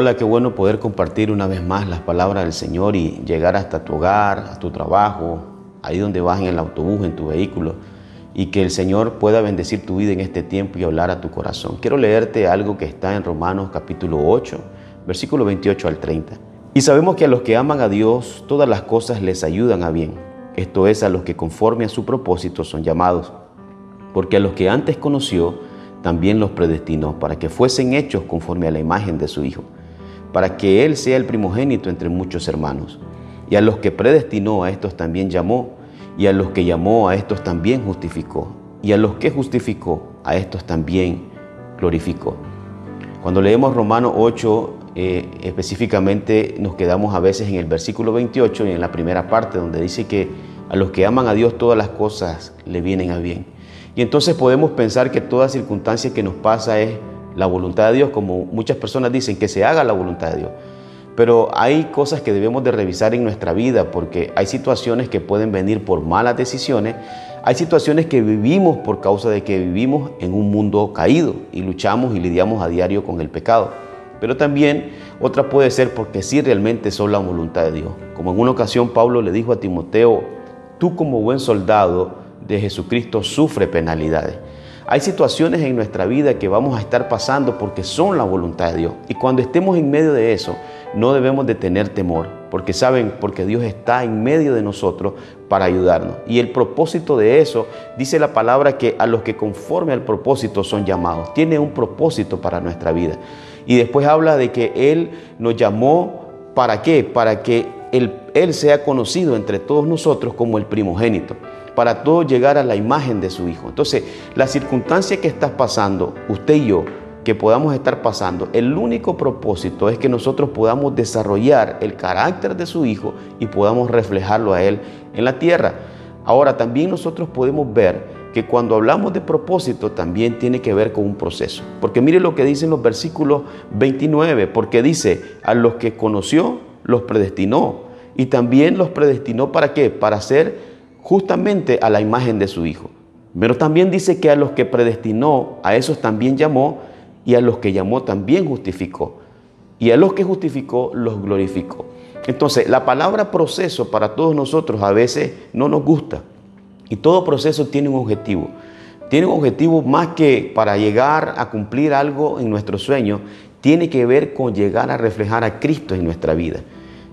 Hola, qué bueno poder compartir una vez más las palabras del Señor y llegar hasta tu hogar, a tu trabajo, ahí donde vas en el autobús, en tu vehículo, y que el Señor pueda bendecir tu vida en este tiempo y hablar a tu corazón. Quiero leerte algo que está en Romanos capítulo 8, versículo 28 al 30. Y sabemos que a los que aman a Dios, todas las cosas les ayudan a bien. Esto es a los que conforme a su propósito son llamados. Porque a los que antes conoció, también los predestinó para que fuesen hechos conforme a la imagen de su Hijo, para que Él sea el primogénito entre muchos hermanos. Y a los que predestinó, a estos también llamó, y a los que llamó, a estos también justificó, y a los que justificó, a estos también glorificó. Cuando leemos Romanos 8, eh, específicamente nos quedamos a veces en el versículo 28 y en la primera parte donde dice que a los que aman a Dios todas las cosas le vienen a bien. Y entonces podemos pensar que toda circunstancia que nos pasa es la voluntad de Dios, como muchas personas dicen, que se haga la voluntad de Dios. Pero hay cosas que debemos de revisar en nuestra vida porque hay situaciones que pueden venir por malas decisiones, hay situaciones que vivimos por causa de que vivimos en un mundo caído y luchamos y lidiamos a diario con el pecado. Pero también otra puede ser porque sí realmente son la voluntad de Dios. Como en una ocasión Pablo le dijo a Timoteo, tú como buen soldado de Jesucristo sufre penalidades. Hay situaciones en nuestra vida que vamos a estar pasando porque son la voluntad de Dios. Y cuando estemos en medio de eso, no debemos de tener temor, porque saben, porque Dios está en medio de nosotros para ayudarnos. Y el propósito de eso, dice la palabra que a los que conforme al propósito son llamados. Tiene un propósito para nuestra vida. Y después habla de que Él nos llamó, ¿para qué? Para que Él, Él sea conocido entre todos nosotros como el primogénito para todo llegar a la imagen de su Hijo. Entonces, la circunstancia que estás pasando, usted y yo, que podamos estar pasando, el único propósito es que nosotros podamos desarrollar el carácter de su Hijo y podamos reflejarlo a Él en la tierra. Ahora, también nosotros podemos ver que cuando hablamos de propósito también tiene que ver con un proceso. Porque mire lo que dicen los versículos 29, porque dice, a los que conoció, los predestinó. Y también los predestinó para qué? Para ser justamente a la imagen de su Hijo. Pero también dice que a los que predestinó, a esos también llamó, y a los que llamó también justificó. Y a los que justificó, los glorificó. Entonces, la palabra proceso para todos nosotros a veces no nos gusta. Y todo proceso tiene un objetivo. Tiene un objetivo más que para llegar a cumplir algo en nuestro sueño, tiene que ver con llegar a reflejar a Cristo en nuestra vida.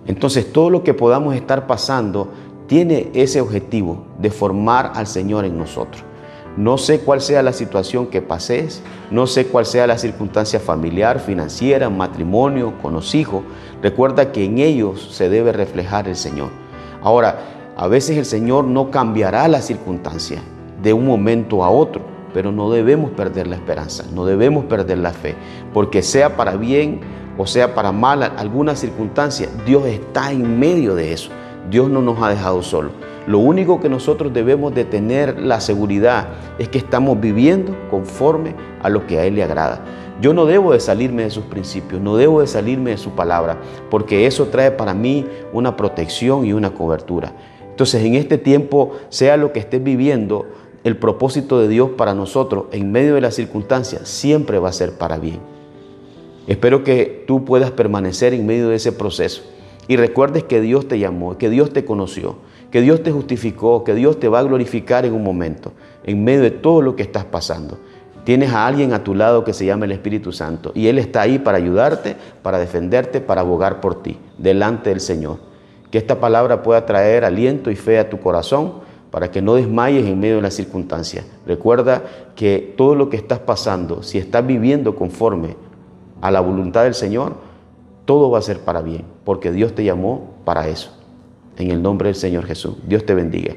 Entonces, todo lo que podamos estar pasando tiene ese objetivo de formar al Señor en nosotros. No sé cuál sea la situación que pases, no sé cuál sea la circunstancia familiar, financiera, matrimonio, con los hijos. Recuerda que en ellos se debe reflejar el Señor. Ahora, a veces el Señor no cambiará la circunstancia de un momento a otro, pero no debemos perder la esperanza, no debemos perder la fe, porque sea para bien o sea para mal alguna circunstancia, Dios está en medio de eso. Dios no nos ha dejado solos. Lo único que nosotros debemos de tener la seguridad es que estamos viviendo conforme a lo que a Él le agrada. Yo no debo de salirme de sus principios, no debo de salirme de su palabra, porque eso trae para mí una protección y una cobertura. Entonces en este tiempo, sea lo que estés viviendo, el propósito de Dios para nosotros en medio de las circunstancias siempre va a ser para bien. Espero que tú puedas permanecer en medio de ese proceso y recuerdes que Dios te llamó, que Dios te conoció, que Dios te justificó, que Dios te va a glorificar en un momento, en medio de todo lo que estás pasando. Tienes a alguien a tu lado que se llama el Espíritu Santo y Él está ahí para ayudarte, para defenderte, para abogar por ti, delante del Señor. Que esta palabra pueda traer aliento y fe a tu corazón para que no desmayes en medio de las circunstancias. Recuerda que todo lo que estás pasando, si estás viviendo conforme a la voluntad del Señor, todo va a ser para bien, porque Dios te llamó para eso. En el nombre del Señor Jesús. Dios te bendiga.